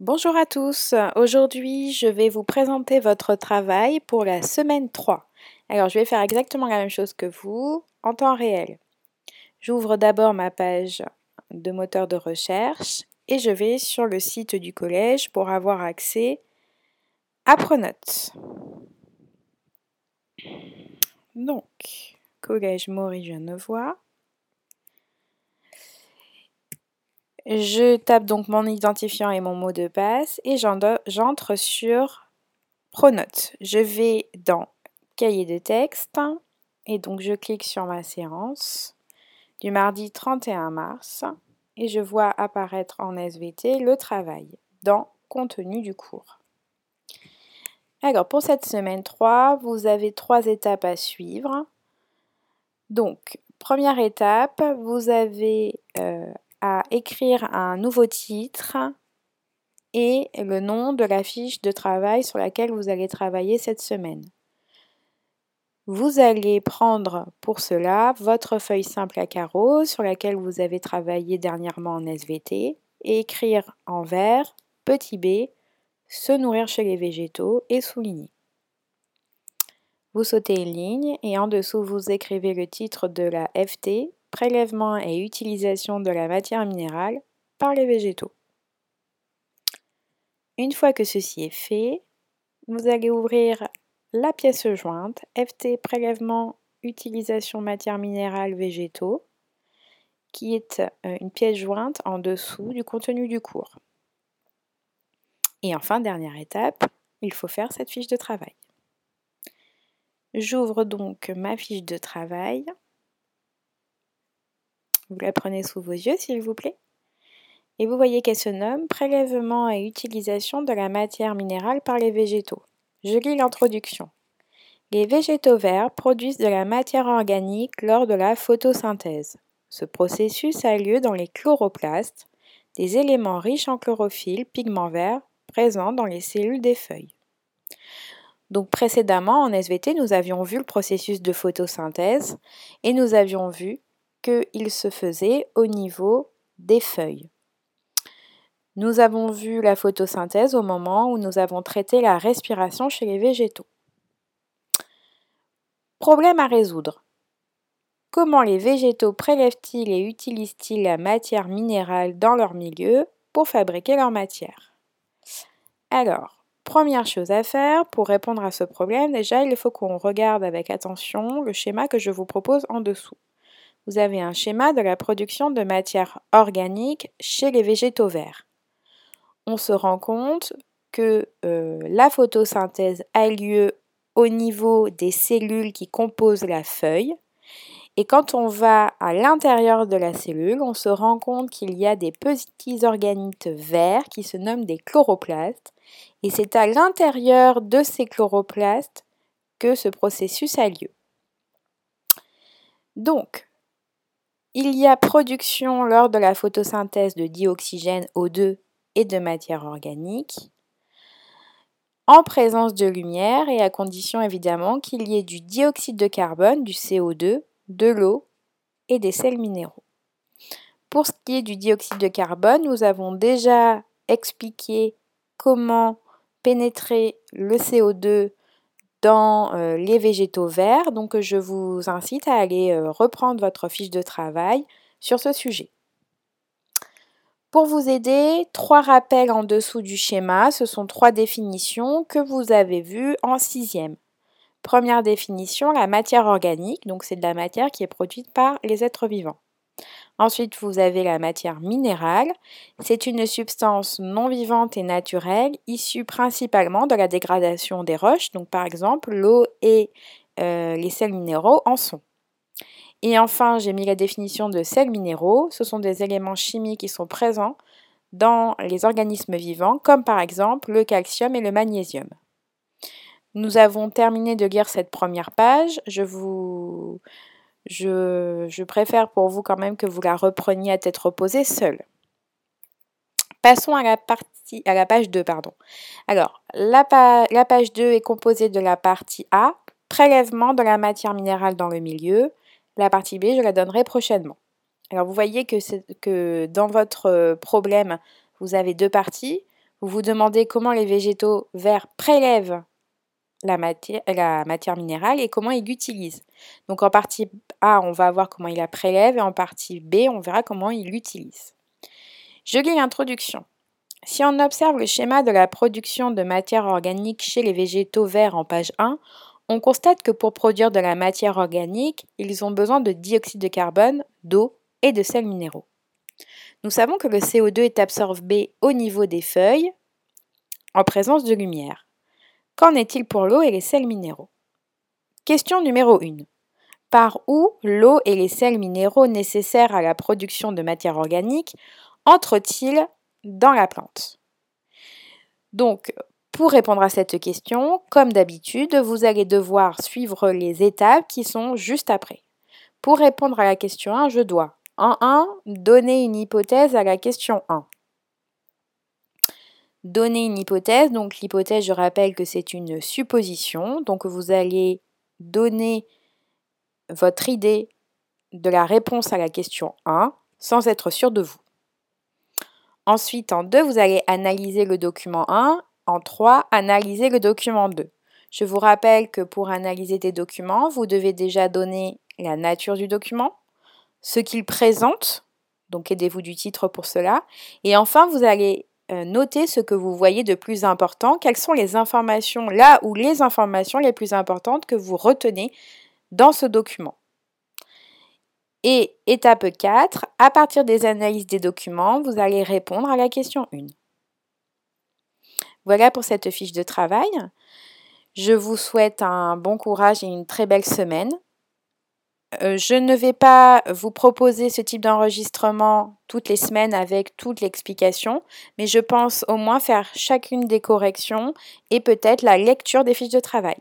Bonjour à tous, aujourd'hui je vais vous présenter votre travail pour la semaine 3. Alors je vais faire exactement la même chose que vous en temps réel. J'ouvre d'abord ma page de moteur de recherche et je vais sur le site du collège pour avoir accès à Pronote. Donc, collège Maurice Genevois. Je tape donc mon identifiant et mon mot de passe et j'entre sur Pronote. Je vais dans Cahier de texte et donc je clique sur ma séance du mardi 31 mars et je vois apparaître en SVT le travail dans Contenu du cours. Alors pour cette semaine 3, vous avez trois étapes à suivre. Donc, première étape, vous avez euh, écrire un nouveau titre et le nom de la fiche de travail sur laquelle vous allez travailler cette semaine. Vous allez prendre pour cela votre feuille simple à carreaux sur laquelle vous avez travaillé dernièrement en SVT et écrire en vert petit b se nourrir chez les végétaux et souligner. Vous sautez une ligne et en dessous vous écrivez le titre de la FT prélèvement et utilisation de la matière minérale par les végétaux. Une fois que ceci est fait, vous allez ouvrir la pièce jointe FT prélèvement utilisation matière minérale végétaux qui est euh, une pièce jointe en dessous du contenu du cours. Et enfin, dernière étape, il faut faire cette fiche de travail. J'ouvre donc ma fiche de travail vous la prenez sous vos yeux, s'il vous plaît. Et vous voyez qu'elle se nomme Prélèvement et utilisation de la matière minérale par les végétaux. Je lis l'introduction. Les végétaux verts produisent de la matière organique lors de la photosynthèse. Ce processus a lieu dans les chloroplastes, des éléments riches en chlorophylle, pigments verts, présents dans les cellules des feuilles. Donc précédemment en SVT, nous avions vu le processus de photosynthèse et nous avions vu qu'il se faisait au niveau des feuilles. Nous avons vu la photosynthèse au moment où nous avons traité la respiration chez les végétaux. Problème à résoudre. Comment les végétaux prélèvent-ils et utilisent-ils la matière minérale dans leur milieu pour fabriquer leur matière? Alors, première chose à faire pour répondre à ce problème, déjà il faut qu'on regarde avec attention le schéma que je vous propose en dessous vous avez un schéma de la production de matière organique chez les végétaux verts. On se rend compte que euh, la photosynthèse a lieu au niveau des cellules qui composent la feuille. Et quand on va à l'intérieur de la cellule, on se rend compte qu'il y a des petits organites verts qui se nomment des chloroplastes. Et c'est à l'intérieur de ces chloroplastes que ce processus a lieu. Donc, il y a production lors de la photosynthèse de dioxygène O2 et de matière organique en présence de lumière et à condition évidemment qu'il y ait du dioxyde de carbone, du CO2, de l'eau et des sels minéraux. Pour ce qui est du dioxyde de carbone, nous avons déjà expliqué comment pénétrer le CO2 dans euh, les végétaux verts. Donc je vous incite à aller euh, reprendre votre fiche de travail sur ce sujet. Pour vous aider, trois rappels en dessous du schéma, ce sont trois définitions que vous avez vues en sixième. Première définition, la matière organique, donc c'est de la matière qui est produite par les êtres vivants. Ensuite, vous avez la matière minérale. C'est une substance non vivante et naturelle issue principalement de la dégradation des roches. Donc, par exemple, l'eau et euh, les sels minéraux en sont. Et enfin, j'ai mis la définition de sels minéraux. Ce sont des éléments chimiques qui sont présents dans les organismes vivants, comme par exemple le calcium et le magnésium. Nous avons terminé de lire cette première page. Je vous je, préfère pour vous quand même que vous la repreniez à tête reposée seule. Passons à la, partie, à la page 2. Pardon. Alors, la, page 2 est composée de la partie A, prélèvement de la matière minérale dans le milieu. La partie B, je la donnerai prochainement. Alors, vous voyez que, dans votre problème, vous avez deux parties. Vous vous demandez comment les végétaux verts prélèvent la matière, minérale et comment ils l'utilisent. Donc en partie A, on va voir comment il la prélève et en partie B, on verra comment il l'utilise. Je lis l'introduction. Si on observe le schéma de la production de matière organique chez les végétaux verts en page 1, on constate que pour produire de la matière organique, ils ont besoin de dioxyde de carbone, d'eau et de sels minéraux. Nous savons que le CO2 est absorbé au niveau des feuilles en présence de lumière. Qu'en est-il pour l'eau et les sels minéraux? Question numéro 1. Par où l'eau et les sels minéraux nécessaires à la production de matière organique entrent-ils dans la plante? Donc, pour répondre à cette question, comme d'habitude, vous allez devoir suivre les étapes qui sont juste après. Pour répondre à la question 1, je dois en 1 donner une hypothèse à la question 1 donner une hypothèse. Donc l'hypothèse, je rappelle que c'est une supposition. Donc vous allez donner votre idée de la réponse à la question 1 sans être sûr de vous. Ensuite, en 2, vous allez analyser le document 1. En 3, analyser le document 2. Je vous rappelle que pour analyser des documents, vous devez déjà donner la nature du document, ce qu'il présente, donc aidez-vous du titre pour cela, et enfin vous allez notez ce que vous voyez de plus important, quelles sont les informations, là ou les informations les plus importantes que vous retenez dans ce document? Et étape 4, à partir des analyses des documents, vous allez répondre à la question 1. Voilà pour cette fiche de travail. Je vous souhaite un bon courage et une très belle semaine. Euh, je ne vais pas vous proposer ce type d'enregistrement toutes les semaines avec toute l'explication, mais je pense au moins faire chacune des corrections et peut-être la lecture des fiches de travail.